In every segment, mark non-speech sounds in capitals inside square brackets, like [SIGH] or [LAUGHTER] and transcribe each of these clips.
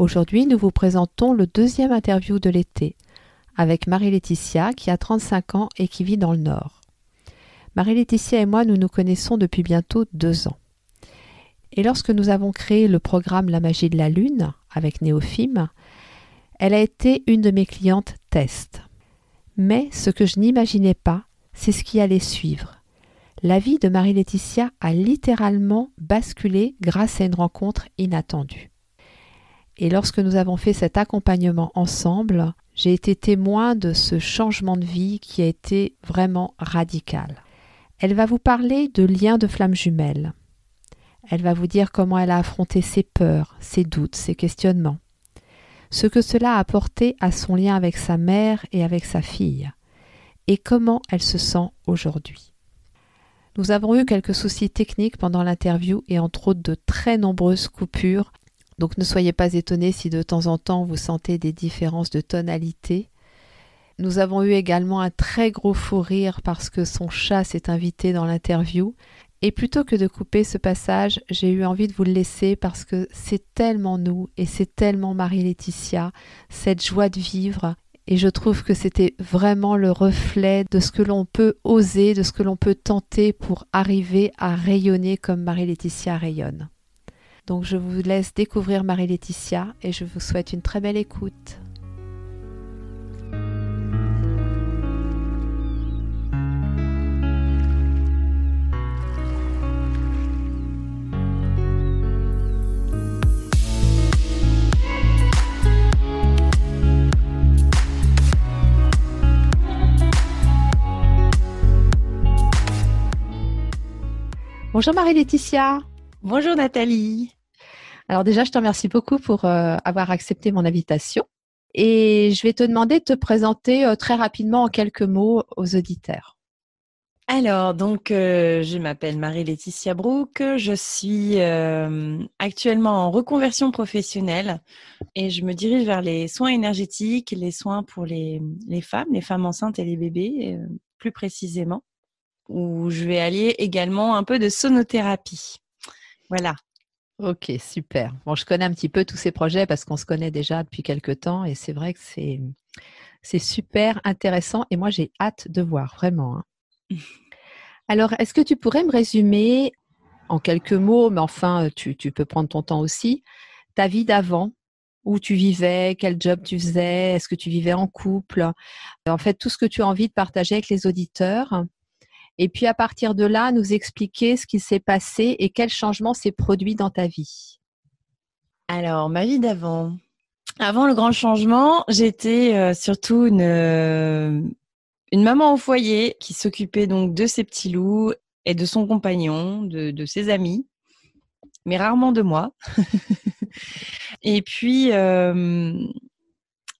Aujourd'hui, nous vous présentons le deuxième interview de l'été avec Marie-Laetitia qui a 35 ans et qui vit dans le Nord. Marie-Laetitia et moi, nous nous connaissons depuis bientôt deux ans. Et lorsque nous avons créé le programme La magie de la Lune avec Néophime, elle a été une de mes clientes test. Mais ce que je n'imaginais pas, c'est ce qui allait suivre la vie de Marie-Laetitia a littéralement basculé grâce à une rencontre inattendue. Et lorsque nous avons fait cet accompagnement ensemble, j'ai été témoin de ce changement de vie qui a été vraiment radical. Elle va vous parler de liens de flammes jumelles. Elle va vous dire comment elle a affronté ses peurs, ses doutes, ses questionnements. Ce que cela a apporté à son lien avec sa mère et avec sa fille. Et comment elle se sent aujourd'hui. Nous avons eu quelques soucis techniques pendant l'interview et entre autres de très nombreuses coupures. Donc ne soyez pas étonnés si de temps en temps vous sentez des différences de tonalité. Nous avons eu également un très gros fou rire parce que son chat s'est invité dans l'interview. Et plutôt que de couper ce passage, j'ai eu envie de vous le laisser parce que c'est tellement nous et c'est tellement Marie-Laetitia, cette joie de vivre et je trouve que c'était vraiment le reflet de ce que l'on peut oser, de ce que l'on peut tenter pour arriver à rayonner comme Marie-Laetitia rayonne. Donc je vous laisse découvrir Marie-Laetitia et je vous souhaite une très belle écoute. Bonjour Marie-Laetitia. Bonjour Nathalie. Alors déjà, je te remercie beaucoup pour euh, avoir accepté mon invitation. Et je vais te demander de te présenter euh, très rapidement en quelques mots aux auditeurs. Alors, donc, euh, je m'appelle Marie-Laetitia Brook. Je suis actuellement en reconversion professionnelle et je me dirige vers les soins énergétiques, les soins pour les femmes, les femmes enceintes et les bébés, plus précisément où je vais allier également un peu de sonothérapie. Voilà. Ok, super. Bon, je connais un petit peu tous ces projets parce qu'on se connaît déjà depuis quelques temps et c'est vrai que c'est, c'est super intéressant et moi j'ai hâte de voir, vraiment. Hein. [LAUGHS] Alors, est-ce que tu pourrais me résumer en quelques mots, mais enfin, tu, tu peux prendre ton temps aussi, ta vie d'avant? Où tu vivais, quel job tu faisais, est-ce que tu vivais en couple, en fait tout ce que tu as envie de partager avec les auditeurs et puis à partir de là, nous expliquer ce qui s'est passé et quel changement s'est produit dans ta vie. Alors, ma vie d'avant. Avant le grand changement, j'étais euh, surtout une, euh, une maman au foyer qui s'occupait donc de ses petits loups et de son compagnon, de, ses amis, mais rarement de moi. [LAUGHS] et puis, euh,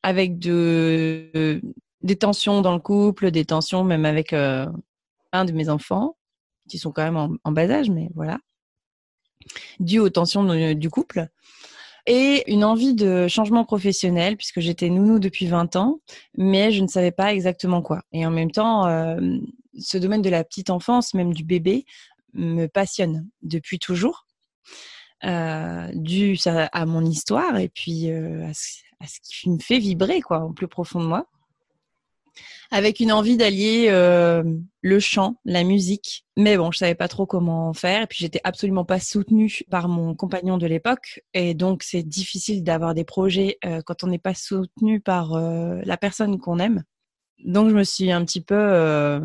avec de, des tensions dans le couple, des tensions même avec un de mes enfants, qui sont quand même en, bas âge, mais voilà, dû aux tensions du couple, et une envie de changement professionnel, puisque j'étais nounou depuis 20 ans, mais je ne savais pas exactement quoi. Et en même temps, euh, ce domaine de la petite enfance, même du bébé, me passionne depuis toujours, euh, dû à mon histoire et puis euh, à, ce, à, ce, qui me fait vibrer quoi, au plus profond de moi avec une envie d'allier euh, le chant, la musique. Mais bon, je savais pas trop comment faire. Et puis, j'étais absolument pas soutenue par mon compagnon de l'époque. Et donc, c'est difficile d'avoir des projets euh, quand on n'est pas soutenu par euh, la personne qu'on aime. Donc, je me suis un petit peu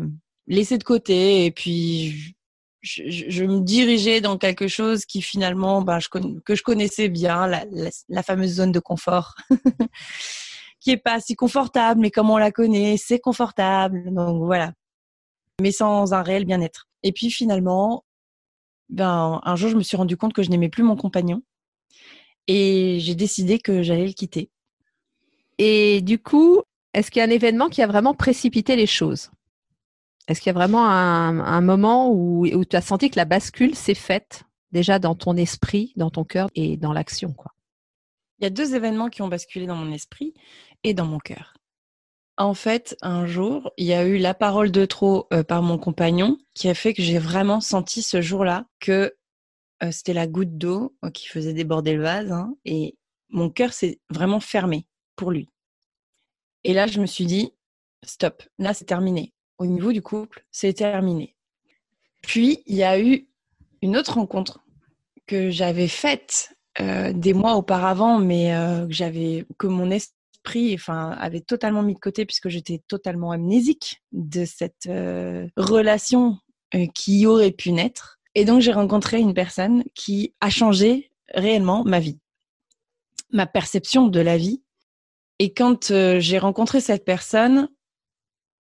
laissée de côté. Et puis, je, me dirigeais dans quelque chose qui finalement, ben, je, que je connaissais bien, la, la fameuse zone de confort. [LAUGHS] qui est pas si confortable, mais comme on la connaît, c'est confortable. Donc voilà. Mais sans un réel bien-être. Et puis finalement, ben, un jour, je me suis rendu compte que je n'aimais plus mon compagnon. Et j'ai décidé que j'allais le quitter. Et du coup, est-ce qu'il y a un événement qui a vraiment précipité les choses? Est-ce qu'il y a vraiment un, moment où, où tu as senti que la bascule s'est faite déjà dans ton esprit, dans ton cœur et dans l'action quoi? Il y a deux événements qui ont basculé dans mon esprit et dans mon cœur. En fait, un jour, il y a eu la parole de trop euh, par mon compagnon qui a fait que j'ai vraiment senti ce jour-là que euh, c'était la goutte d'eau euh, qui faisait déborder le vase hein, et mon cœur s'est vraiment fermé pour lui. Et là, je me suis dit, stop, là c'est terminé. Au niveau du couple, c'est terminé. Puis, il y a eu une autre rencontre que j'avais faite des mois auparavant, mais que j'avais que mon enfin, avait totalement mis de côté puisque j'étais totalement amnésique de cette euh, relation euh, qui aurait pu naître. Et donc, j'ai rencontré une personne qui a changé réellement ma vie, ma perception de la vie. Et quand euh, j'ai rencontré cette personne,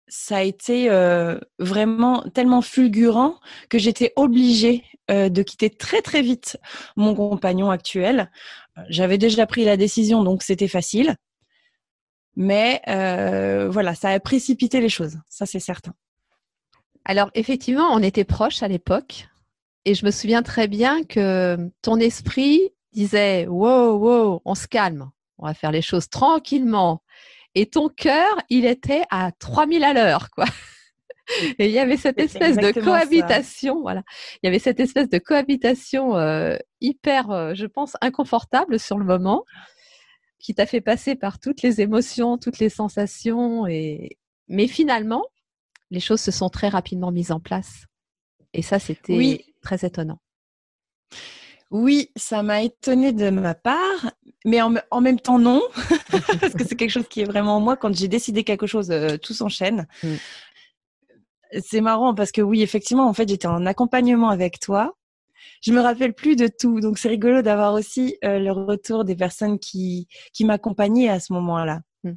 ça a été vraiment tellement fulgurant que j'étais obligée de quitter très très vite mon compagnon actuel. J'avais déjà pris la décision, donc c'était facile. Mais euh, voilà, ça a précipité les choses, ça c'est certain. Alors effectivement, on était proches à l'époque et je me souviens très bien que ton esprit disait wow, wow, on se calme, on va faire les choses tranquillement. Et ton cœur, il était à 3000 à l'heure, quoi. [LAUGHS] Et il y avait cette espèce de cohabitation, voilà. Il y avait cette espèce de cohabitation euh, hyper, euh, je pense, inconfortable sur le moment qui t'a fait passer par toutes les émotions, toutes les sensations. Et... Mais finalement, les choses se sont très rapidement mises en place. Et ça, c'était très étonnant. Oui, ça m'a étonné de ma part, mais en, même temps non, [LAUGHS] parce que c'est quelque chose qui est vraiment moi. Quand j'ai décidé quelque chose, euh, tout s'enchaîne. Mm. C'est marrant parce que oui, effectivement, en fait, j'étais en accompagnement avec toi je me rappelle plus de tout. Donc c'est rigolo d'avoir aussi euh, le retour des personnes qui qui m'accompagnaient à ce moment-là. Hmm.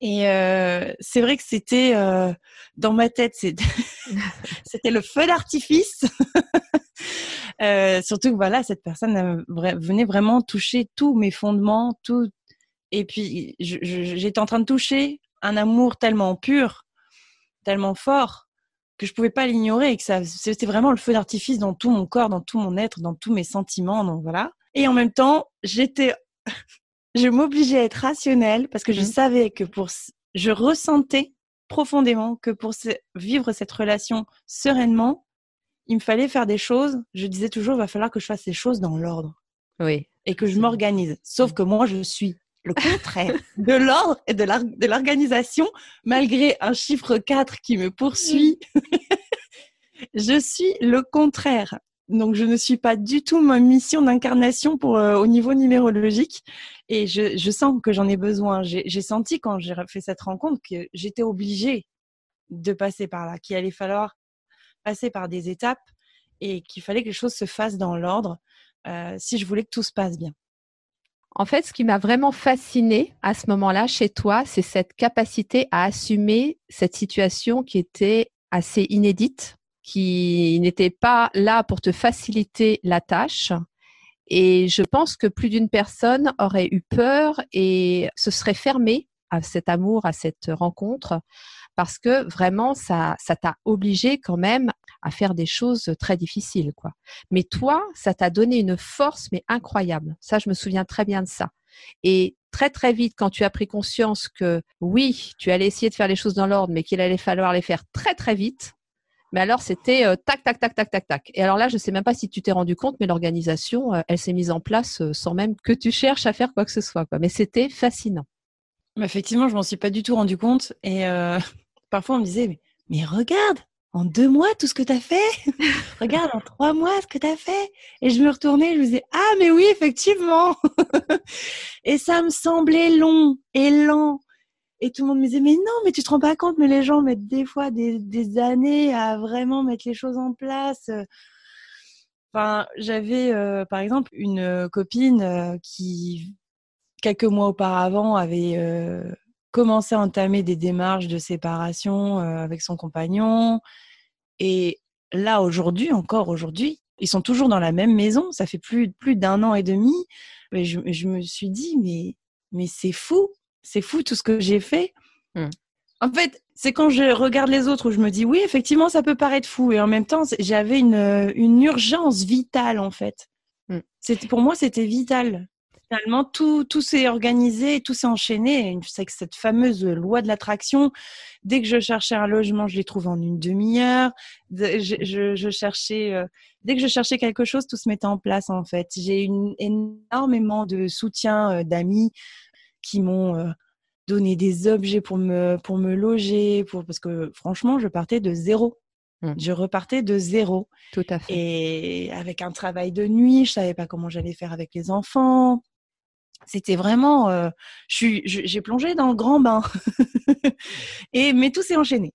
Et euh, c'est vrai que c'était euh, dans ma tête, [LAUGHS] c'était le feu d'artifice. [LAUGHS] surtout que voilà, cette personne venait vraiment toucher tous mes fondements, tout. Et puis j'étais en train de toucher un amour tellement pur, tellement fort que je pouvais pas l'ignorer et que ça c'était vraiment le feu d'artifice dans tout mon corps, dans tout mon être, dans tous mes sentiments, donc voilà. Et en même temps, j'étais [LAUGHS] je m'obligeais à être rationnelle parce que je mmh. savais que pour je ressentais profondément que pour vivre cette relation sereinement, il me fallait faire des choses. Je disais toujours, il va falloir que je fasse les choses dans l'ordre. Oui. Et que je m'organise. Sauf mmh. que moi, je suis le contraire de l'ordre et de l'organisation, malgré un chiffre 4 qui me poursuit. [LAUGHS] je suis le contraire. Donc, je ne suis pas du tout ma mission d'incarnation pour euh, au niveau numérologique. Et je, je sens que j'en ai besoin. J'ai senti quand j'ai fait cette rencontre que j'étais obligée de passer par là, qu'il allait falloir passer par des étapes et qu'il fallait que les choses se fassent dans l'ordre euh, si je voulais que tout se passe bien. En fait, ce qui m'a vraiment fasciné à ce moment-là chez toi, c'est cette capacité à assumer cette situation qui était assez inédite, qui n'était pas là pour te faciliter la tâche. Et je pense que plus d'une personne aurait eu peur et se serait fermée à cet amour, à cette rencontre, parce que vraiment, ça, ça t'a obligé quand même à faire des choses très difficiles, quoi. Mais toi, ça t'a donné une force, mais incroyable. Ça, je me souviens très bien de ça. Et très très vite, quand tu as pris conscience que oui, tu allais essayer de faire les choses dans l'ordre, mais qu'il allait falloir les faire très très vite, mais alors c'était tac tac tac tac tac tac. Et alors là, je sais même pas si tu t'es rendu compte, mais l'organisation, elle s'est mise en place sans même que tu cherches à faire quoi que ce soit. Quoi. Mais c'était fascinant. Effectivement, je m'en suis pas du tout rendu compte. Et [LAUGHS] parfois, on me disait, mais, mais regarde, en deux mois tout ce que tu as fait? [LAUGHS] Regarde, en trois mois ce que tu as fait Et je me retournais, je me disais, ah mais oui, effectivement [LAUGHS] Et ça me semblait long et lent. Et tout le monde me disait, mais non, mais tu te rends pas compte, mais les gens mettent des fois des, des années à vraiment mettre les choses en place. Enfin, j'avais euh, par exemple une copine euh, qui, quelques mois auparavant, avait euh, commencé à entamer des démarches de séparation euh, avec son compagnon. Et là, aujourd'hui, encore aujourd'hui, ils sont toujours dans la même maison. Ça fait plus, plus d'un an et demi. Mais je, je me suis dit, mais, mais c'est fou. c'est fou tout ce que j'ai fait. Mmh. En fait, c'est quand je regarde les autres où je me dis oui, effectivement, ça peut paraître fou. Et en même temps, j'avais une, une urgence vitale, en fait. Mmh. Pour moi, c'était vital. Finalement, tout, tout s'est organisé, tout s'est enchaîné. C'est que cette fameuse loi de l'attraction, dès que je cherchais un logement, je l'ai trouvé en une demi-heure. Je, je, cherchais, euh, dès que je cherchais quelque chose, tout se mettait en place, en fait. J'ai eu énormément de soutien euh, d'amis qui m'ont euh, donné des objets pour me, pour me loger, pour, parce que franchement, je partais de zéro. Mmh. Je repartais de zéro. Tout à fait. Et avec un travail de nuit, je savais pas comment j'allais faire avec les enfants. C'était vraiment, euh, j'ai plongé dans le grand bain. [LAUGHS] et mais tout s'est enchaîné.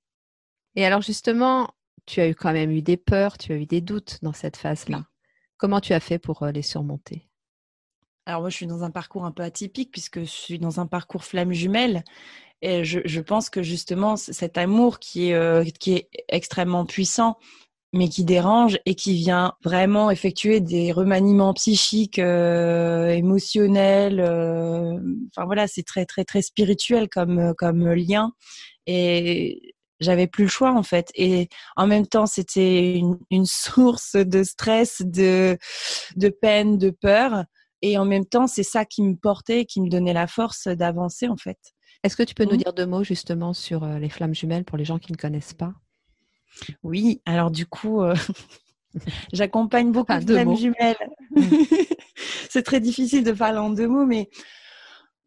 Et alors justement, tu as eu quand même eu des peurs, tu as eu des doutes dans cette phase-là. Comment tu as fait pour euh, les surmonter? Alors moi, je suis dans un parcours un peu atypique puisque je suis dans un parcours flamme jumelle. Et je, pense que justement, cet amour qui est, euh, qui est extrêmement puissant, mais qui dérange et qui vient vraiment effectuer des remaniements psychiques, euh, émotionnels. Euh, enfin voilà, c'est très très très spirituel comme comme lien. Et j'avais plus le choix en fait. Et en même temps, c'était une, une, source de stress, de de peine, de peur. Et en même temps, c'est ça qui me portait, qui me donnait la force d'avancer en fait. Est-ce que tu peux nous mmh. dire deux mots justement sur euh, les flammes jumelles pour les gens qui ne connaissent pas? Oui, alors du coup, euh, [LAUGHS] j'accompagne beaucoup de flammes jumelles. Mmh. [LAUGHS] c'est très difficile de parler en deux mots, mais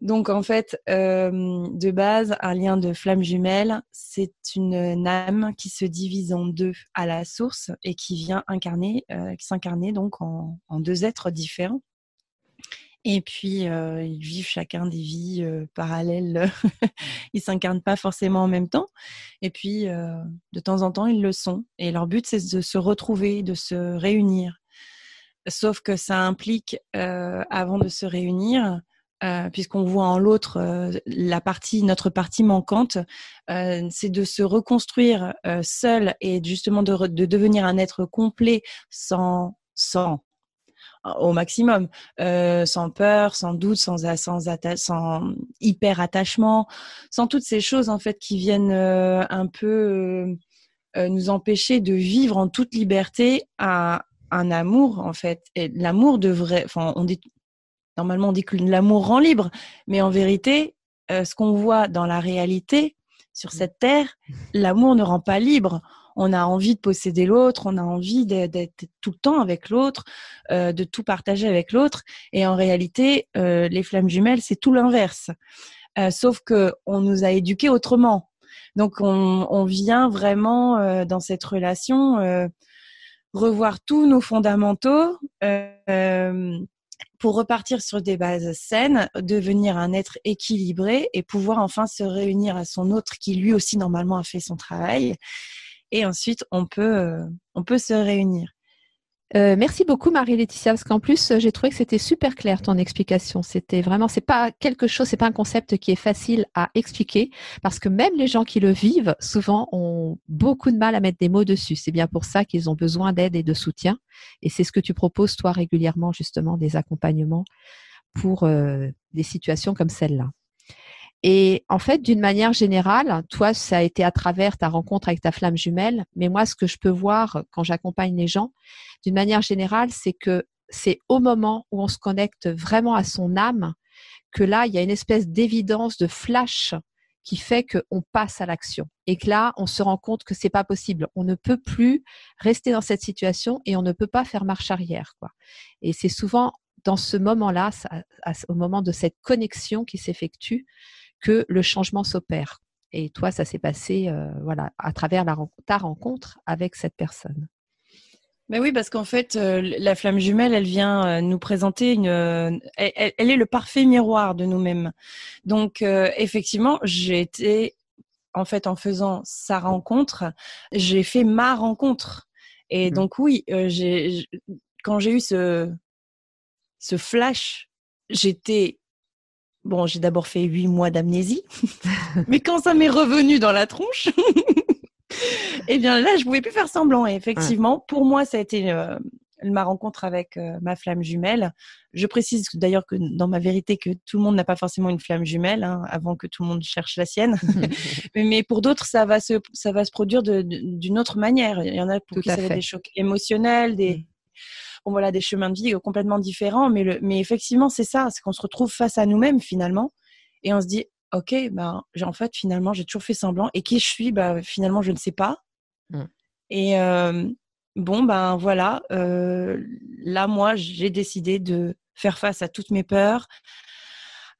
donc en fait, euh, de base, un lien de flamme jumelle, c'est une âme qui se divise en deux à la source et qui vient incarner, qui s'incarner donc en, deux êtres différents. Et puis, euh, ils vivent chacun des vies euh, parallèles. ils s'incarnent pas forcément en même temps. Et puis, euh, de temps en temps, ils le sont. Et leur but, c'est de se retrouver, de se réunir. Sauf que ça implique, avant de se réunir, puisqu'on voit en l'autre la partie, notre partie manquante, c'est de se reconstruire seul et justement de, de, devenir un être complet sans, sans au maximum, euh, sans peur, sans doute, sans, sans, sans hyper attachement, sans toutes ces choses en fait qui viennent euh, un peu euh, nous empêcher de vivre en toute liberté à un amour en fait. Et l'amour devrait, enfin on dit normalement on dit que l'amour rend libre, mais en vérité, ce qu'on voit dans la réalité sur cette terre, l'amour ne rend pas libre on a envie de posséder l'autre, on a envie d'être tout le temps avec l'autre, euh, de tout partager avec l'autre. Et en réalité, euh, les flammes jumelles, c'est tout l'inverse. Euh, sauf que on nous a éduqués autrement. Donc on, vient vraiment dans cette relation revoir tous nos fondamentaux pour repartir sur des bases saines, devenir un être équilibré et pouvoir enfin se réunir à son autre qui lui aussi normalement a fait son travail et ensuite on peut, euh, on peut se réunir. Euh, merci beaucoup Marie-Laetitia parce qu'en plus j'ai trouvé que c'était super clair ton explication. C'était vraiment c'est pas quelque chose, c'est pas un concept qui est facile à expliquer parce que même les gens qui le vivent souvent ont beaucoup de mal à mettre des mots dessus. C'est bien pour ça qu'ils ont besoin d'aide et de soutien et c'est ce que tu proposes toi régulièrement justement des accompagnements pour euh, des situations comme celle-là. Et en fait, d'une manière générale, toi, ça a été à travers ta rencontre avec ta flamme jumelle, mais moi, ce que je peux voir quand j'accompagne les gens, d'une manière générale, c'est que c'est au moment où on se connecte vraiment à son âme que là, il y a une espèce d'évidence, de flash qui fait qu'on passe à l'action et que là, on se rend compte que c'est pas possible. On ne peut plus rester dans cette situation et on ne peut pas faire marche arrière, quoi. Et c'est souvent dans ce moment-là, au moment de cette connexion qui s'effectue, que le changement s'opère. Et toi, ça s'est passé euh, voilà, à travers la, ta rencontre avec cette personne. Mais oui, parce qu'en fait, euh, la flamme jumelle, elle vient euh, nous présenter une. Elle, elle, est le parfait miroir de nous-mêmes. Donc, effectivement, j'ai été, en fait, en faisant sa rencontre, j'ai fait ma rencontre. Et mmh. donc, oui, j'ai, quand j'ai eu ce, ce flash, j'étais Bon, j'ai d'abord fait huit mois d'amnésie, [LAUGHS] mais quand ça m'est revenu dans la tronche, [LAUGHS] eh bien là, je pouvais plus faire semblant. Et effectivement, pour moi, ça a été euh, ma rencontre avec euh, ma flamme jumelle. Je précise d'ailleurs que dans ma vérité que tout le monde n'a pas forcément une flamme jumelle hein, avant que tout le monde cherche la sienne. [LAUGHS] mais pour d'autres, ça va se ça va se produire d'une autre manière. Il y en a pour qui ça va des chocs émotionnels, des mm. Bon, voilà des chemins de vie complètement différents. Mais le, mais effectivement, c'est ça, c'est qu'on se retrouve face à nous-mêmes finalement et on se dit ok, ben en fait finalement j'ai toujours fait semblant et qui je suis, bah finalement je ne sais pas. Mm. Et euh, bon, ben voilà, euh, là, moi, j'ai décidé de faire face à toutes mes peurs,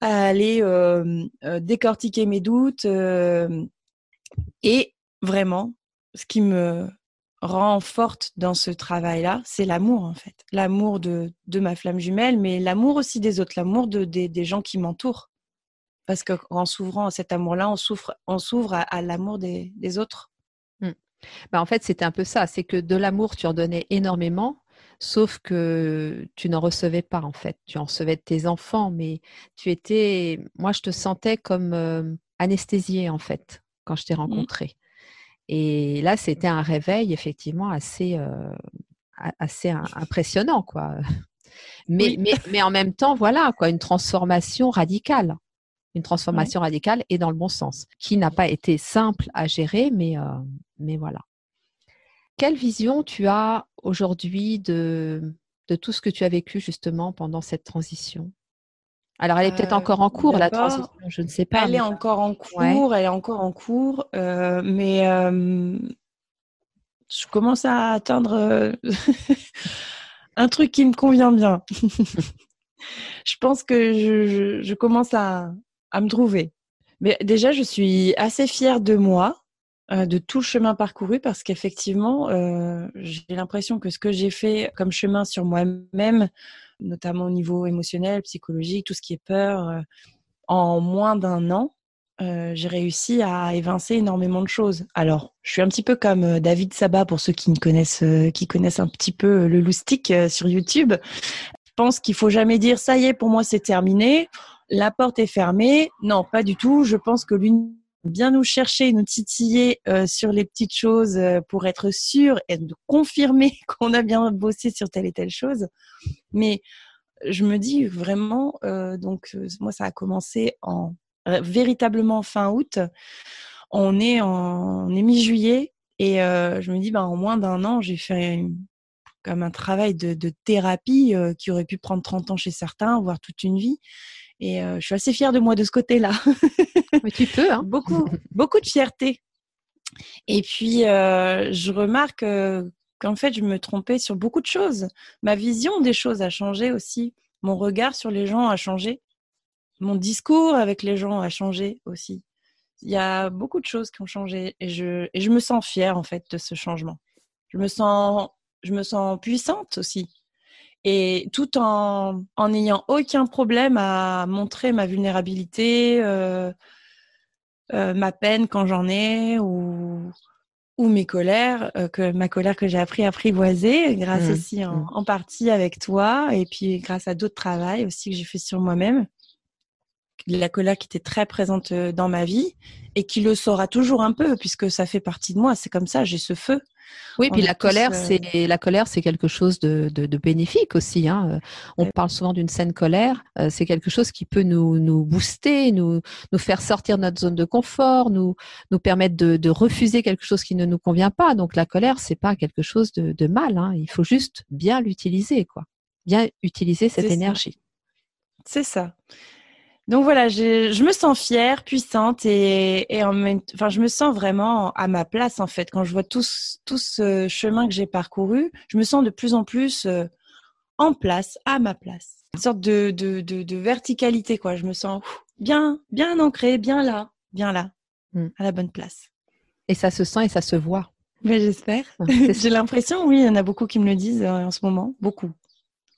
à aller euh, décortiquer mes doutes. et vraiment, ce qui me rend forte dans ce travail-là, c'est l'amour, en fait. L'amour de, de, ma flamme jumelle, mais l'amour aussi des autres, l'amour de, des gens qui m'entourent. Parce qu'en s'ouvrant à cet amour-là, on s'ouvre on à, à l'amour des, des autres. Bah, en fait, c'était un peu ça. C'est que de l'amour, tu en donnais énormément, sauf que tu n'en recevais pas, en fait. Tu en recevais de tes enfants, mais tu étais. Moi, je te sentais comme euh, anesthésiée, en fait, quand je t'ai mmh. Et là, c'était un réveil, effectivement, assez, euh, assez impressionnant, quoi. [LAUGHS] Mais, mais, mais en même temps, voilà, quoi, une transformation radicale une transformation radicale et dans le bon sens, qui n'a pas été simple à gérer, mais, euh, mais voilà. Quelle vision tu as aujourd'hui de, de tout ce que tu as vécu justement pendant cette transition? Alors, elle est peut-être encore en euh, cours, la transition, je ne sais pas. Elle est encore en cours, elle est encore en cours, euh, mais je commence à atteindre [LAUGHS] un truc qui me convient bien. [LAUGHS] je pense que je, je commence à, à me trouver. Mais déjà, je suis assez fière de moi, euh, de tout le chemin parcouru, parce qu'effectivement, euh, j'ai l'impression que ce que j'ai fait comme chemin sur moi-même, notamment au niveau émotionnel, psychologique, tout ce qui est peur, euh, en moins d'un an, j'ai réussi à évincer énormément de choses. Alors, je suis un petit peu comme David Sabat pour ceux qui connaissent, qui connaissent un petit peu le loustic sur YouTube. Je pense qu'il faut jamais dire ça y est, pour moi c'est terminé la porte est fermée. Non, pas du tout. Je pense que lui bien nous chercher, nous titiller euh, sur les petites choses euh, pour être sûr et de confirmer [LAUGHS] qu'on a bien bossé sur telle et telle chose. Mais je me dis vraiment, euh, donc moi ça a commencé en véritablement fin août. On est en mi-juillet et je me dis ben en moins d'un an j'ai fait comme un travail de, de thérapie qui aurait pu prendre 30 ans chez certains, voire toute une vie. Et euh, je suis assez fière de moi de ce côté-là. [LAUGHS] Mais tu peux, hein Beaucoup, beaucoup de fierté. Et puis, euh, je remarque euh, qu'en fait, je me trompais sur beaucoup de choses. Ma vision des choses a changé aussi. Mon regard sur les gens a changé. Mon discours avec les gens a changé aussi. Il y a beaucoup de choses qui ont changé et je, et je me sens fière en fait de ce changement. Je me sens, je me sens puissante aussi et tout en en n'ayant aucun problème à montrer ma vulnérabilité, euh, euh, ma peine quand j'en ai ou ou mes colères, euh, que ma colère que j'ai appris à apprivoiser grâce mmh. aussi en, mmh. en, partie avec toi et puis grâce à d'autres travaux aussi que j'ai fait sur moi-même. La colère qui était très présente dans ma vie et qui le sera toujours un peu puisque ça fait partie de moi. C'est comme ça, j'ai ce feu. Oui, puis la colère, euh, c'est la colère, c'est quelque chose de, de, de bénéfique aussi. Hein. Euh, on parle souvent d'une saine colère. Euh, c'est quelque chose qui peut nous, nous booster, nous, nous faire sortir de notre zone de confort, nous, nous permettre de, de refuser quelque chose qui ne nous convient pas. Donc la colère, c'est pas quelque chose de, de mal. Hein. Il faut juste bien l'utiliser, quoi. Bien utiliser cette énergie. C'est ça. Donc voilà, je, me sens fière, puissante et, et en même, enfin, je me sens vraiment à ma place en fait. Quand je vois tout, tout ce chemin que j'ai parcouru, je me sens de plus en plus euh, en place, à ma place. Une sorte de, de, de, verticalité quoi. Je me sens bien, bien ancrée, bien là, bien là, hmm. à la bonne place. Et ça se sent et ça se voit. Mais j'espère. [LAUGHS] j'ai l'impression, oui, il y en a beaucoup qui me le disent euh, en ce moment, beaucoup.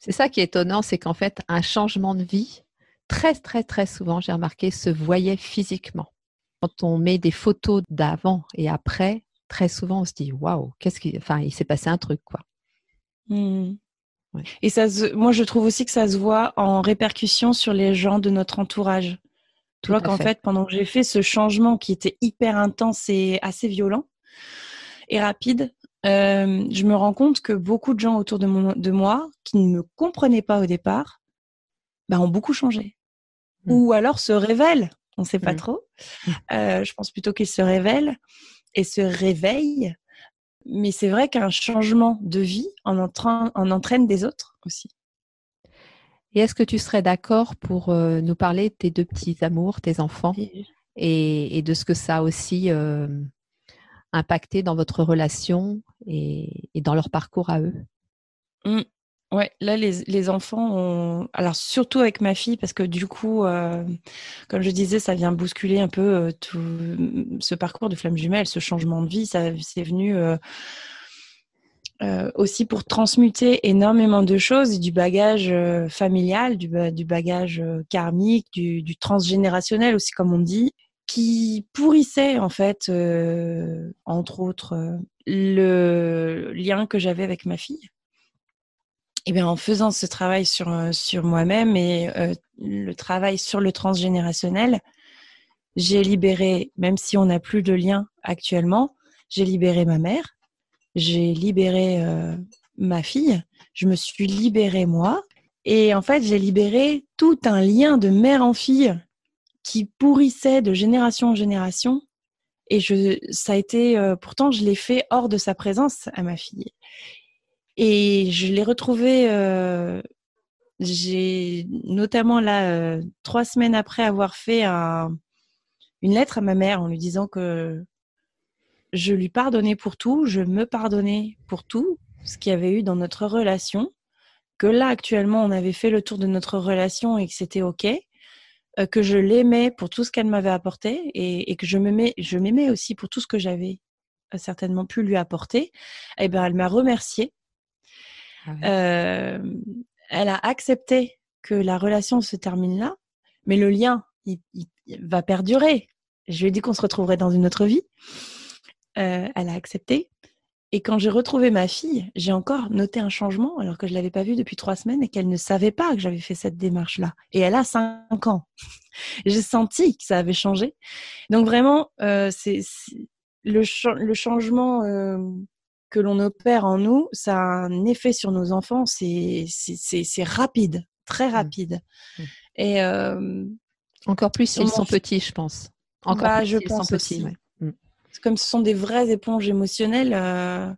C'est ça qui est étonnant, c'est qu'en fait, un changement de vie, très, très, très souvent, j'ai remarqué, se voyait physiquement. Quand on met des photos d'avant et après, très souvent, on se dit waouh, qu'est-ce qui, enfin, il s'est passé un truc, quoi. Mmh. Et ça, moi, je trouve aussi que ça se voit en répercussion sur les gens de notre entourage. Tu vois qu'en fait. pendant que j'ai fait ce changement qui était hyper intense et assez violent et rapide, je me rends compte que beaucoup de gens autour de, mon, de moi qui ne me comprenaient pas au départ bah, ont beaucoup changé. Mmh. Ou alors se révèlent, on ne sait pas mmh. trop. Mmh. je pense plutôt qu'ils se révèlent et se réveillent. Mais c'est vrai qu'un changement de vie en, en entraîne des autres aussi. Et est-ce que tu serais d'accord pour nous parler de tes deux petits amours, tes enfants, et, de ce que ça a aussi impacté dans votre relation et, dans leur parcours à eux? Mmh. Ouais, là les, enfants ont alors surtout avec ma fille parce que du coup comme je disais ça vient bousculer un peu tout ce parcours de flamme jumelle, ce changement de vie, ça c'est venu aussi pour transmuter énormément de choses, du bagage familial, du, bagage karmique, du, du, transgénérationnel aussi comme on dit qui pourrissait en fait, euh, entre autres, euh, le lien que j'avais avec ma fille. Eh bien, en faisant ce travail sur, euh, sur moi-même et le travail sur le transgénérationnel, j'ai libéré, même si on n'a plus de lien actuellement, j'ai libéré ma mère, j'ai libéré ma fille, je me suis libérée moi, et en fait, j'ai libéré tout un lien de mère en fille qui pourrissait de génération en génération. Et ça a été, euh, pourtant, je l'ai fait hors de sa présence à ma fille. Et je l'ai retrouvé, euh, j'ai notamment là, euh, trois semaines après avoir fait un, une lettre à ma mère en lui disant que je lui pardonnais pour tout, je me pardonnais pour tout ce qu'il y avait eu dans notre relation, que là actuellement on avait fait le tour de notre relation et que c'était ok, euh, que je l'aimais pour tout ce qu'elle m'avait apporté et, que je m'aimais, aussi pour tout ce que j'avais euh, certainement pu lui apporter, eh ben, elle m'a remercié. Ah euh, elle a accepté que la relation se termine là, mais le lien, va perdurer. Je lui ai dit qu'on se retrouverait dans une autre vie. elle a accepté. Et quand j'ai retrouvé ma fille, j'ai encore noté un changement alors que je l'avais pas vue depuis trois semaines et qu'elle ne savait pas que j'avais fait cette démarche-là. Et elle a cinq ans. [LAUGHS] j'ai senti que ça avait changé. Donc vraiment, euh, c'est le, changement euh, que l'on opère en nous, ça a un effet sur nos enfants. C'est rapide, très mmh. rapide. Mmh. Et euh, encore plus s'ils sont petits, je pense. Encore bah, plus s'ils sont petits. Ouais comme ce sont des vraies éponges émotionnelles, euh,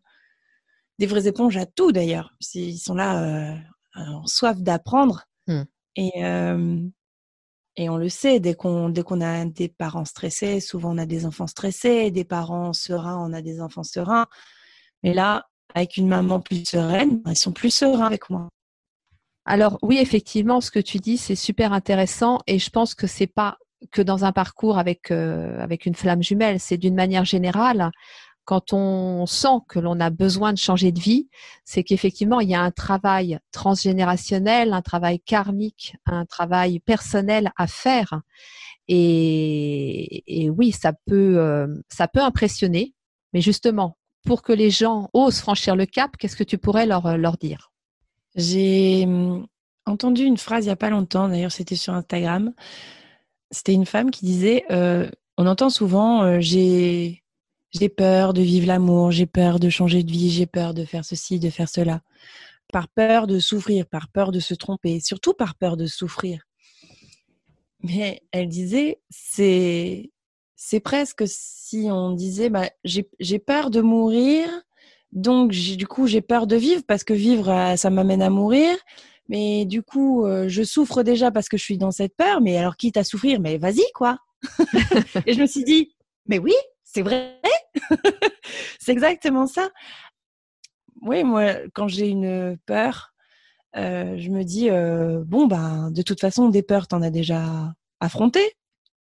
des vraies éponges à tout d'ailleurs. Ils sont là euh, en soif d'apprendre. Et, euh, et on le sait, dès qu'on dès qu'on a des parents stressés, souvent on a des enfants stressés, des parents sereins, on a des enfants sereins. Mais là, avec une maman plus sereine, ils sont plus sereins avec moi. Alors oui, effectivement, ce que tu dis, c'est super intéressant et je pense que c'est pas que dans un parcours avec, euh, avec une flamme jumelle. C'est d'une manière générale, quand on sent que l'on a besoin de changer de vie, c'est qu'effectivement, il y a un travail transgénérationnel, un travail karmique, un travail personnel à faire. Et, oui, euh, ça peut impressionner. Mais justement, pour que les gens osent franchir le cap, qu'est-ce que tu pourrais leur, leur dire? J'ai hum, entendu une phrase il n'y a pas longtemps, d'ailleurs c'était sur Instagram, c'était une femme qui disait euh, on entend souvent euh, j'ai j'ai peur de vivre l'amour, j'ai peur de changer de vie, j'ai peur de faire ceci, de faire cela, par peur de souffrir, par peur de se tromper, surtout par peur de souffrir. Mais elle disait c'est c'est presque si on disait bah, j'ai peur de mourir, donc du coup j'ai peur de vivre parce que vivre euh, ça m'amène à mourir mais du coup, euh, je souffre déjà parce que je suis dans cette peur, mais alors quitte à souffrir, mais vas-y, quoi. [LAUGHS] et je me suis dit, mais oui, c'est vrai, [LAUGHS] c'est exactement ça. Oui, moi, quand j'ai une peur, euh, je me dis, bon, ben, de toute façon, des peurs, t'en as déjà affronté,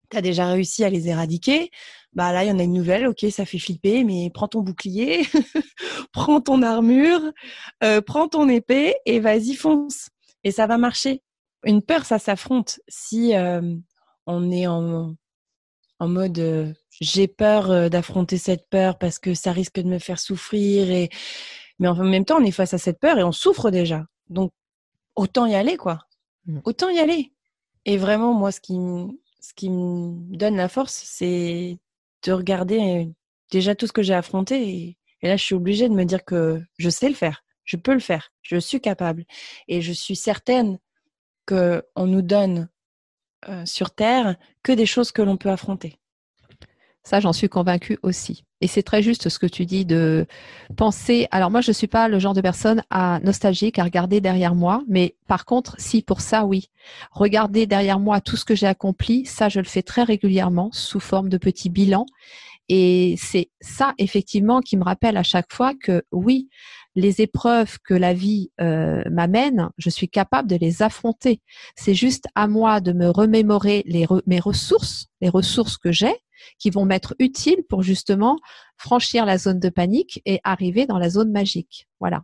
t'as déjà réussi à les éradiquer. Bah là, il y en a une nouvelle, ok, ça fait flipper, mais prends ton bouclier, [LAUGHS] prends ton armure, euh, prends ton épée et vas-y fonce. Et ça va marcher. Une peur, ça s'affronte. Si euh, on est en, en mode euh, j'ai peur d'affronter cette peur parce que ça risque de me faire souffrir, et... mais en même temps, on est face à cette peur et on souffre déjà. Donc, autant y aller, quoi. Mmh. Autant y aller. Et vraiment, moi, ce qui, ce qui me donne la force, c'est de regarder déjà tout ce que j'ai affronté Et là, je suis obligée de me dire que je sais le faire, je peux le faire, je suis capable. Et je suis certaine qu'on nous donne euh, sur Terre que des choses que l'on peut affronter. Ça, j'en suis convaincue aussi. Et c'est très juste ce que tu dis de penser. Alors moi, je ne suis pas le genre de personne à nostalgique, à regarder derrière moi, mais par contre, si pour ça, oui, regarder derrière moi tout ce que j'ai accompli, ça, je le fais très régulièrement sous forme de petits bilans. Et c'est ça, effectivement, qui me rappelle à chaque fois que oui, les épreuves que la vie euh, m'amène, je suis capable de les affronter. C'est juste à moi de me remémorer mes ressources, les ressources que j'ai, qui vont m'être utiles pour justement franchir la zone de panique et arriver dans la zone magique. Voilà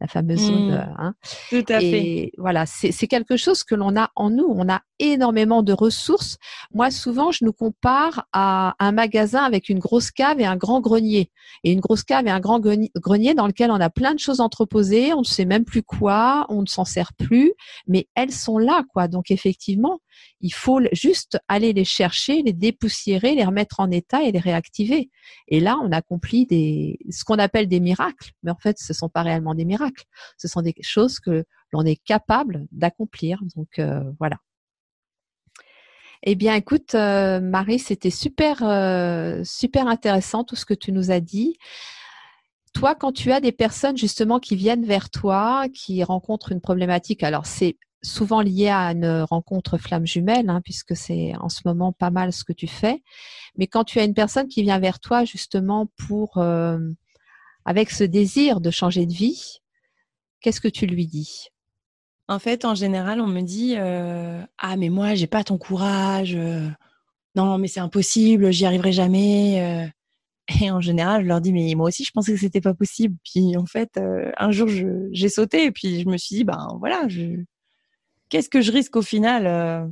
la fameuse zone. Mmh. Euh, hein. Tout à et fait. voilà, c'est quelque chose que l'on a en nous. On a énormément de ressources. Moi, souvent, je nous compare à un magasin avec une grosse cave et un grand grenier. Et une grosse cave et un grand grenier dans lequel on a plein de choses entreposées. On ne sait même plus quoi, on ne s'en sert plus, mais elles sont là, quoi. Donc, effectivement, il faut juste aller les chercher, les dépoussiérer, les remettre en état et les réactiver. Et là, on accomplit ce qu'on appelle des miracles. Mais en fait, ce sont pas réellement des miracles. Ce sont des choses que l'on est capable d'accomplir. Donc, euh, voilà. Eh bien, écoute, euh, Marie, c'était super, euh, super intéressant tout ce que tu nous as dit. Toi, quand tu as des personnes justement qui viennent vers toi, qui rencontrent une problématique, alors c'est souvent lié à une rencontre flamme jumelle, hein, puisque c'est en ce moment pas mal ce que tu fais. Mais quand tu as une personne qui vient vers toi justement pour, euh, avec ce désir de changer de vie, qu'est-ce que tu lui dis? En fait, en général, on me dit euh, ah mais moi j'ai pas ton courage, euh, non mais c'est impossible, j'y arriverai jamais. Et en général, je leur dis mais moi aussi je pensais que c'était pas possible. Puis en fait, un jour j'ai sauté et puis je me suis dit ben voilà je qu'est-ce que je risque au final euh?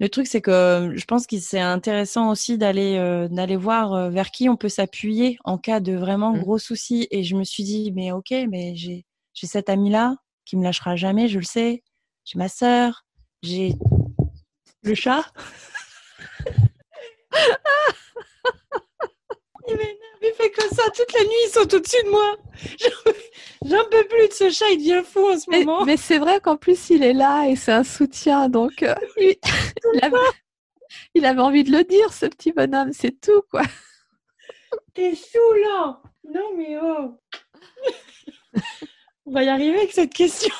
Le truc, c'est que je pense que c'est intéressant aussi d'aller euh, d'aller voir euh, vers qui on peut s'appuyer en cas de vraiment mmh. gros soucis. Et je me suis dit, mais ok, mais j'ai j'ai cette amie là qui me lâchera jamais, je le sais. J'ai ma sœur, j'ai le chat. [LAUGHS] il fait que ça toute la nuit, ils sont au-dessus de moi. [LAUGHS] J'en peux plus de ce chat, il devient fou en ce moment. Mais, c'est vrai qu'en plus, il est là et c'est un soutien. Donc, euh, [LAUGHS] il, avait, envie de le dire, ce petit bonhomme, c'est tout, quoi. [LAUGHS] T'es saoulant. Non, mais oh. On va y arriver avec cette question.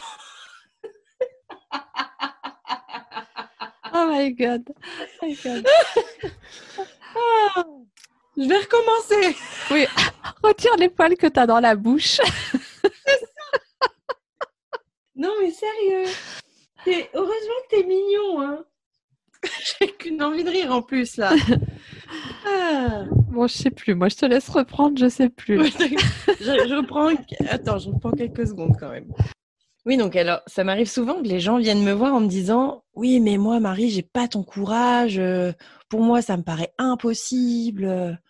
oh my god. Oh my god. Ah. Je vais recommencer. Oui, [LAUGHS] retire les poils que tu as dans la bouche. [LAUGHS] non, mais sérieux. Heureusement que tu es mignon. Hein. [LAUGHS] J'ai qu'une envie de rire en plus, là. Ah. Bon, je sais plus. Moi, je te laisse reprendre, je sais plus. je, reprends. Attends, je reprends quelques secondes quand même. Oui, donc alors, ça m'arrive souvent que les gens viennent me voir en me disant Oui, mais moi, Marie, j'ai pas ton courage. Euh, pour moi, ça me paraît impossible.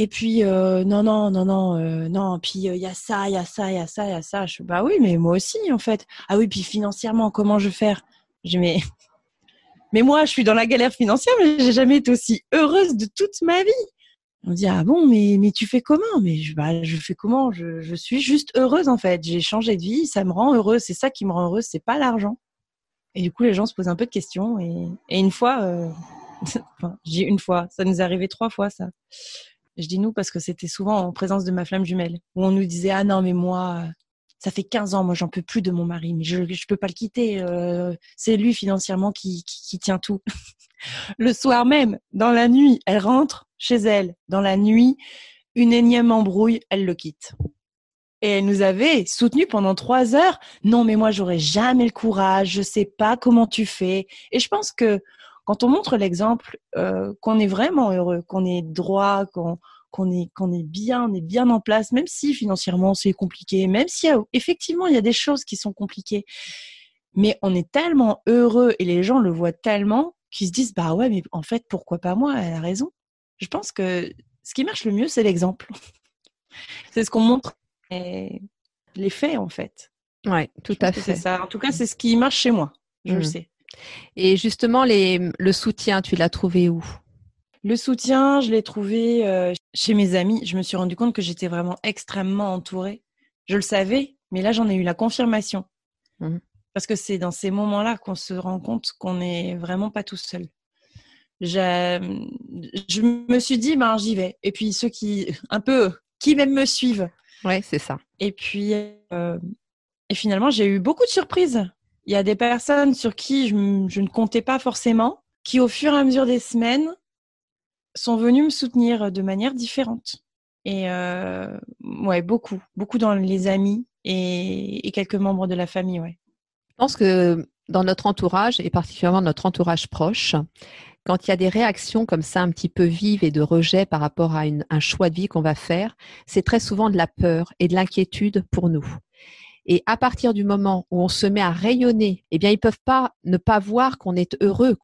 Et puis, euh, non, non, non, non, euh, non. Puis, il y a ça, il y a ça, il y a ça, il y a ça. Je bah oui, mais moi aussi, en fait. Ah oui, puis financièrement, comment je vais faire? Je mais, [LAUGHS] mais moi, je suis dans la galère financière, mais j'ai jamais été aussi heureuse de toute ma vie. On dit ah bon, mais tu fais comment? Mais je, bah, je fais comment? Je, suis juste heureuse en fait. J'ai changé de vie, ça me rend heureuse. C'est ça qui me rend heureuse, c'est pas l'argent. Et du coup, les gens se posent un peu de questions. Et, et une fois, euh... [LAUGHS] enfin, dis une fois, ça nous est arrivé trois fois ça. Je dis nous parce que c'était souvent en présence de ma flamme jumelle, où on nous disait ah non mais moi ça fait 15 ans, moi j'en peux plus de mon mari, mais je je peux pas le quitter. Euh, c'est lui financièrement qui, qui, tient tout. [LAUGHS] le soir même, dans la nuit, elle rentre chez elle. Dans la nuit, une énième embrouille, elle le quitte. Et elle nous avait soutenu pendant trois heures. Non, mais moi, j'aurais jamais le courage. Je sais pas comment tu fais. Et je pense que quand on montre l'exemple, euh, qu'on est vraiment heureux, qu'on est droit, qu'on est qu'on est bien, on est bien en place, même si financièrement c'est compliqué, même si effectivement il y a des choses qui sont compliquées, mais on est tellement heureux et les gens le voient tellement qu'ils se disent bah ouais mais en fait pourquoi pas moi? Elle a raison. Je pense que ce qui marche le mieux c'est l'exemple. [LAUGHS] c'est ce qu'on montre et les faits en fait. Ouais, tout à fait. C'est ça. En tout cas c'est ce qui marche chez moi. Je le mmh. sais. Et justement, les, le soutien, tu l'as trouvé où? Le soutien, je l'ai trouvé euh, chez mes amis. Je me suis rendu compte que j'étais vraiment extrêmement entourée. Je le savais, mais là, j'en ai eu la confirmation. Mmh. Parce que c'est dans ces moments-là qu'on se rend compte qu'on n'est vraiment pas tout seul. Je me suis dit, ben, j'y vais. Et puis, ceux qui, un peu, qui même me suivent. Ouais, c'est ça. Et puis, euh, et finalement, j'ai eu beaucoup de surprises. Il y a des personnes sur qui je, je, ne comptais pas forcément, qui au fur et à mesure des semaines sont venues me soutenir de manière différente. Et euh, ouais, beaucoup, beaucoup dans les amis et, quelques membres de la famille, ouais. Je pense que dans notre entourage, et particulièrement notre entourage proche, quand il y a des réactions comme ça un petit peu vives et de rejet par rapport à un choix de vie qu'on va faire, c'est très souvent de la peur et de l'inquiétude pour nous. Et à partir du moment où on se met à rayonner, eh bien, ils peuvent pas ne pas voir qu'on est heureux.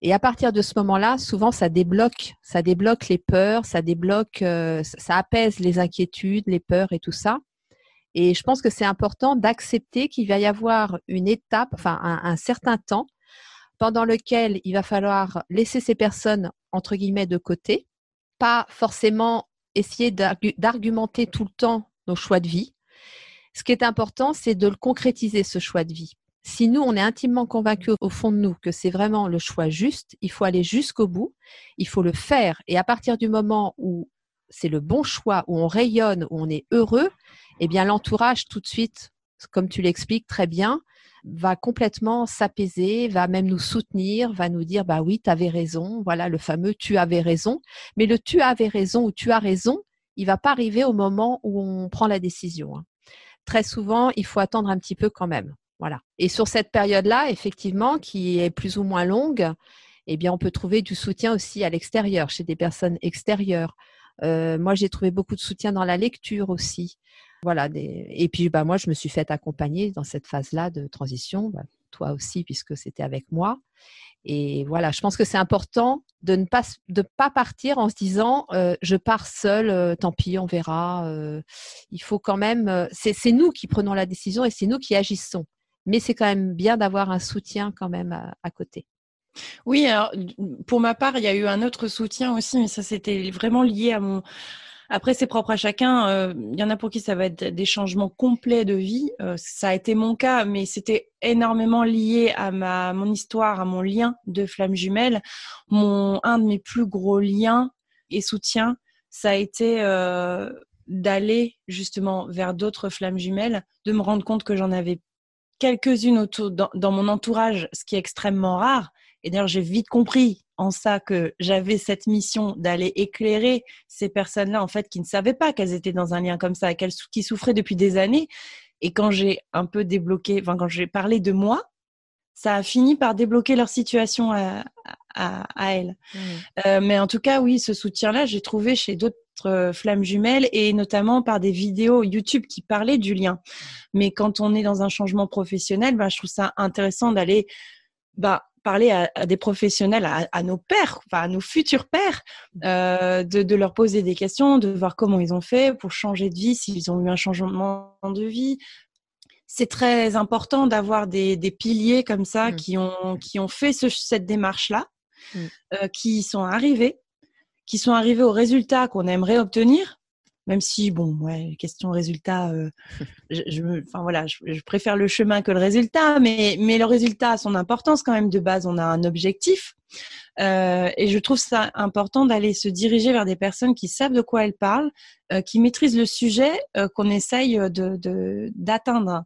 Et à partir de ce moment-là, souvent, ça débloque, ça débloque les peurs, ça débloque, euh, ça apaise les inquiétudes, les peurs et tout ça. Et je pense que c'est important d'accepter qu'il va y avoir une étape, enfin un, certain temps pendant lequel il va falloir laisser ces personnes entre guillemets de côté, pas forcément essayer d'argumenter tout le temps nos choix de vie. Ce qui est important, c'est de le concrétiser ce choix de vie. Si nous, on est intimement convaincus au fond de nous que c'est vraiment le choix juste, il faut aller jusqu'au bout, il faut le faire. Et à partir du moment où c'est le bon choix, où on rayonne, où on est heureux, eh bien l'entourage tout de suite, comme tu l'expliques très bien, va complètement s'apaiser, va même nous soutenir, va nous dire bah oui, tu avais raison, voilà le fameux tu avais raison, mais le tu avais raison ou tu as raison, il va pas arriver au moment où on prend la décision. Hein. Très souvent, il faut attendre un petit peu quand même. Voilà. Et sur cette période-là, effectivement, qui est plus ou moins longue, eh bien, on peut trouver du soutien aussi à l'extérieur, chez des personnes extérieures. Euh, moi, j'ai trouvé beaucoup de soutien dans la lecture aussi. Voilà. Et puis, bah, moi, je me suis fait accompagner dans cette phase-là de transition. Bah, toi aussi, puisque c'était avec moi. Et voilà, je pense que c'est important de ne pas partir en se disant euh, je pars seul, euh, tant pis, on verra. il faut quand même, c'est nous qui prenons la décision et c'est nous qui agissons. Mais c'est quand même bien d'avoir un soutien quand même à côté. Oui, pour ma part, il y a eu un autre soutien aussi, mais ça c'était vraiment lié à mon. Après, c'est propre à chacun. Euh, il y en a pour qui ça va être des changements complets de vie. Euh, ça a été mon cas, mais c'était énormément lié à ma mon histoire, à mon lien de flamme jumelle. Mon un de mes plus gros liens et soutiens, ça a été euh, d'aller justement vers d'autres flammes jumelles, de me rendre compte que j'en avais quelques-unes autour dans, mon entourage, ce qui est extrêmement rare. Et d'ailleurs, j'ai vite compris en ça que j'avais cette mission d'aller éclairer ces personnes-là, en fait, qui ne savaient pas qu'elles étaient dans un lien comme ça, qu'elles qui souffraient depuis des années. Et quand j'ai un peu débloqué, enfin, quand j'ai parlé de moi, ça a fini par débloquer leur situation à, à, elles. Mmh. Euh, mais en tout cas, oui, ce soutien-là, j'ai trouvé chez d'autres euh, flammes jumelles et notamment par des vidéos YouTube qui parlaient du lien. Mais quand on est dans un changement professionnel, bah, je trouve ça intéressant d'aller bah, parler à, des professionnels, à, nos pères, enfin à nos futurs pères, euh, de, de, leur poser des questions, de voir comment ils ont fait pour changer de vie, s'ils ont eu un changement de vie. C'est très important d'avoir des, des, piliers comme ça mmh. qui, ont, qui ont fait ce, cette démarche-là, mmh. euh, qui sont arrivés, qui sont arrivés au résultat qu'on aimerait obtenir, même si bon ouais question résultat euh, [LAUGHS] je, je, enfin voilà je, je, préfère le chemin que le résultat mais mais le résultat a son importance quand même de base on a un objectif euh, et je trouve ça important d'aller se diriger vers des personnes qui savent de quoi elles parlent euh, qui maîtrisent le sujet euh, qu'on essaye de d'atteindre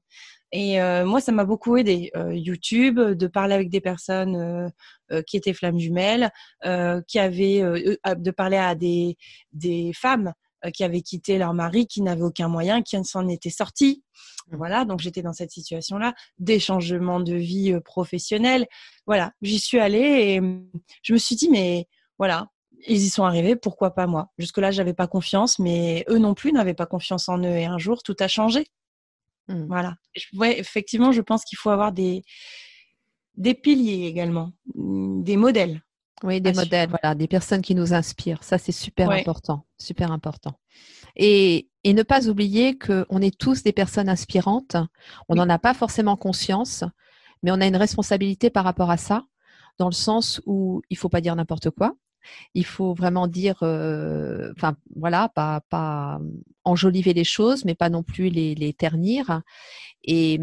et euh, moi, ça m'a beaucoup aidé. Euh, YouTube, de parler avec des personnes euh, qui étaient flammes jumelles, qui avaient, de parler à des, des femmes euh, qui avaient quitté leur mari, qui n'avaient aucun moyen, qui s'en étaient sortis. Mmh. Voilà, donc j'étais dans cette situation-là, des changements de vie euh, professionnelle. Voilà, j'y suis allée et mmh, je me suis dit, mais voilà, ils y sont arrivés, pourquoi pas moi? Jusque-là, j'avais pas confiance, mais eux non plus n'avaient pas confiance en eux. Et un jour, tout a changé. Mmh. Voilà. Ouais, effectivement, je pense qu'il faut avoir des, des piliers également, des modèles. Oui, des modèles, voilà, des personnes qui nous inspirent. Ça, c'est super important, super important. Et, et ne pas oublier qu'on est tous des personnes inspirantes. On n'en a pas forcément conscience, mais on a une responsabilité par rapport à ça, dans le sens où il faut pas dire n'importe quoi. Il faut vraiment dire, euh, enfin voilà, pas, pas enjoliver les choses, mais pas non plus les, les ternir. Et,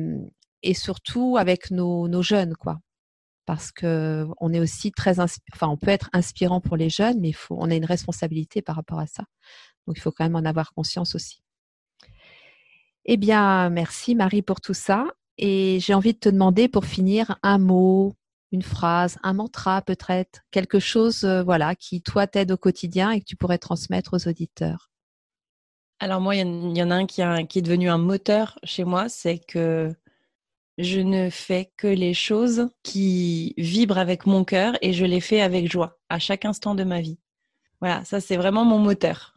et surtout avec nos, nos jeunes, quoi parce que on est aussi très, enfin, on peut être inspirant pour les jeunes, mais il faut, on a une responsabilité par rapport à ça. Donc, il faut quand même en avoir conscience aussi. Eh bien, merci Marie pour tout ça. Et j'ai envie de te demander pour finir un mot, une phrase, un mantra peut-être, quelque chose, euh, voilà, qui toi t'aide au quotidien et que tu pourrais transmettre aux auditeurs. Alors moi, il y, en a un qui, qui est devenu un moteur chez moi, c'est que je ne fais que les choses qui vibrent avec mon cœur et je les fais avec joie à chaque instant de ma vie. Voilà, ça c'est vraiment mon moteur.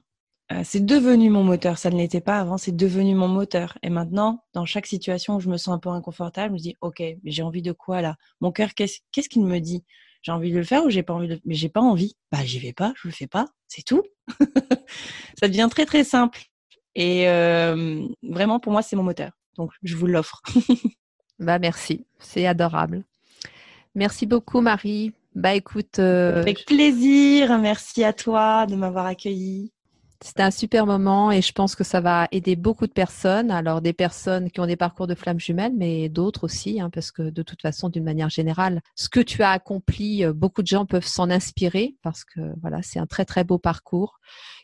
Euh, c'est devenu mon moteur, ça ne l'était pas avant, c'est devenu mon moteur. Et maintenant, dans chaque situation où je me sens un peu inconfortable, je me dis, ok, mais j'ai envie de quoi là? Mon cœur, qu'est-ce qu'il me dit? J'ai envie de le faire ou j'ai pas envie de Mais j'ai pas envie. Bah j'y vais pas, je le fais pas, c'est tout. [LAUGHS] ça devient très très simple. Et euh, vraiment, pour moi, c'est mon moteur. Donc, je vous l'offre. [LAUGHS] Bah merci, c'est adorable. Merci beaucoup Marie. Bah écoute, euh, avec plaisir. Merci à toi de m'avoir accueilli. C'était un super moment et je pense que ça va aider beaucoup de personnes. Alors des personnes qui ont des parcours de flammes jumelles, mais d'autres aussi, hein, parce que de toute façon, d'une manière générale, ce que tu as accompli, euh, beaucoup de gens peuvent s'en inspirer parce que voilà, c'est un très très beau parcours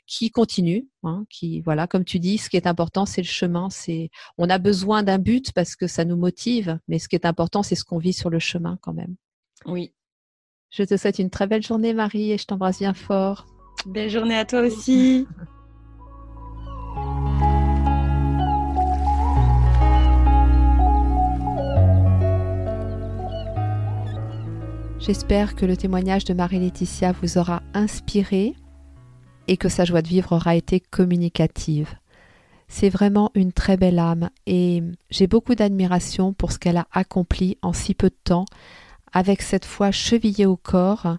qui continue, hein, qui voilà, comme tu dis, ce qui est important, c'est le chemin. C'est on a besoin d'un but parce que ça nous motive, mais ce qui est important, c'est ce qu'on vit sur le chemin quand même. Oui. Je te souhaite une très belle journée, Marie, et je t'embrasse bien fort. Belle journée à toi aussi. J'espère que le témoignage de Marie-Laetitia vous aura inspiré et que sa joie de vivre aura été communicative. C'est vraiment une très belle âme et j'ai beaucoup d'admiration pour ce qu'elle a accompli en si peu de temps, avec cette foi chevillée au corps.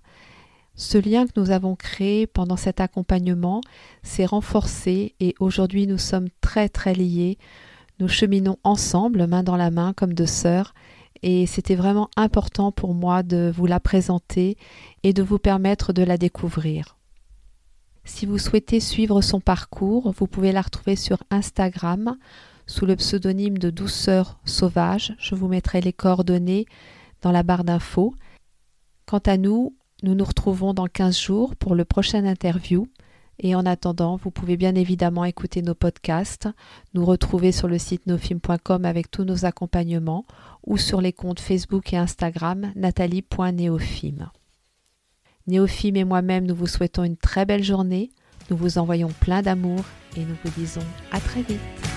Ce lien que nous avons créé pendant cet accompagnement s'est renforcé et aujourd'hui nous sommes très très liés. Nous cheminons ensemble, main dans la main, comme deux sœurs, et c'était vraiment important pour moi de vous la présenter et de vous permettre de la découvrir. Si vous souhaitez suivre son parcours, vous pouvez la retrouver sur Instagram sous le pseudonyme de Douceur Sauvage. Je vous mettrai les coordonnées dans la barre d'infos. Quant à nous, nous nous retrouvons dans 15 jours pour le prochain interview. Et en attendant, vous pouvez bien évidemment écouter nos podcasts, nous retrouver sur le site nofilm.com avec tous nos accompagnements ou sur les comptes Facebook et Instagram nathalie.neofilm. Néophime et moi-même, nous vous souhaitons une très belle journée. Nous vous envoyons plein d'amour et nous vous disons à très vite.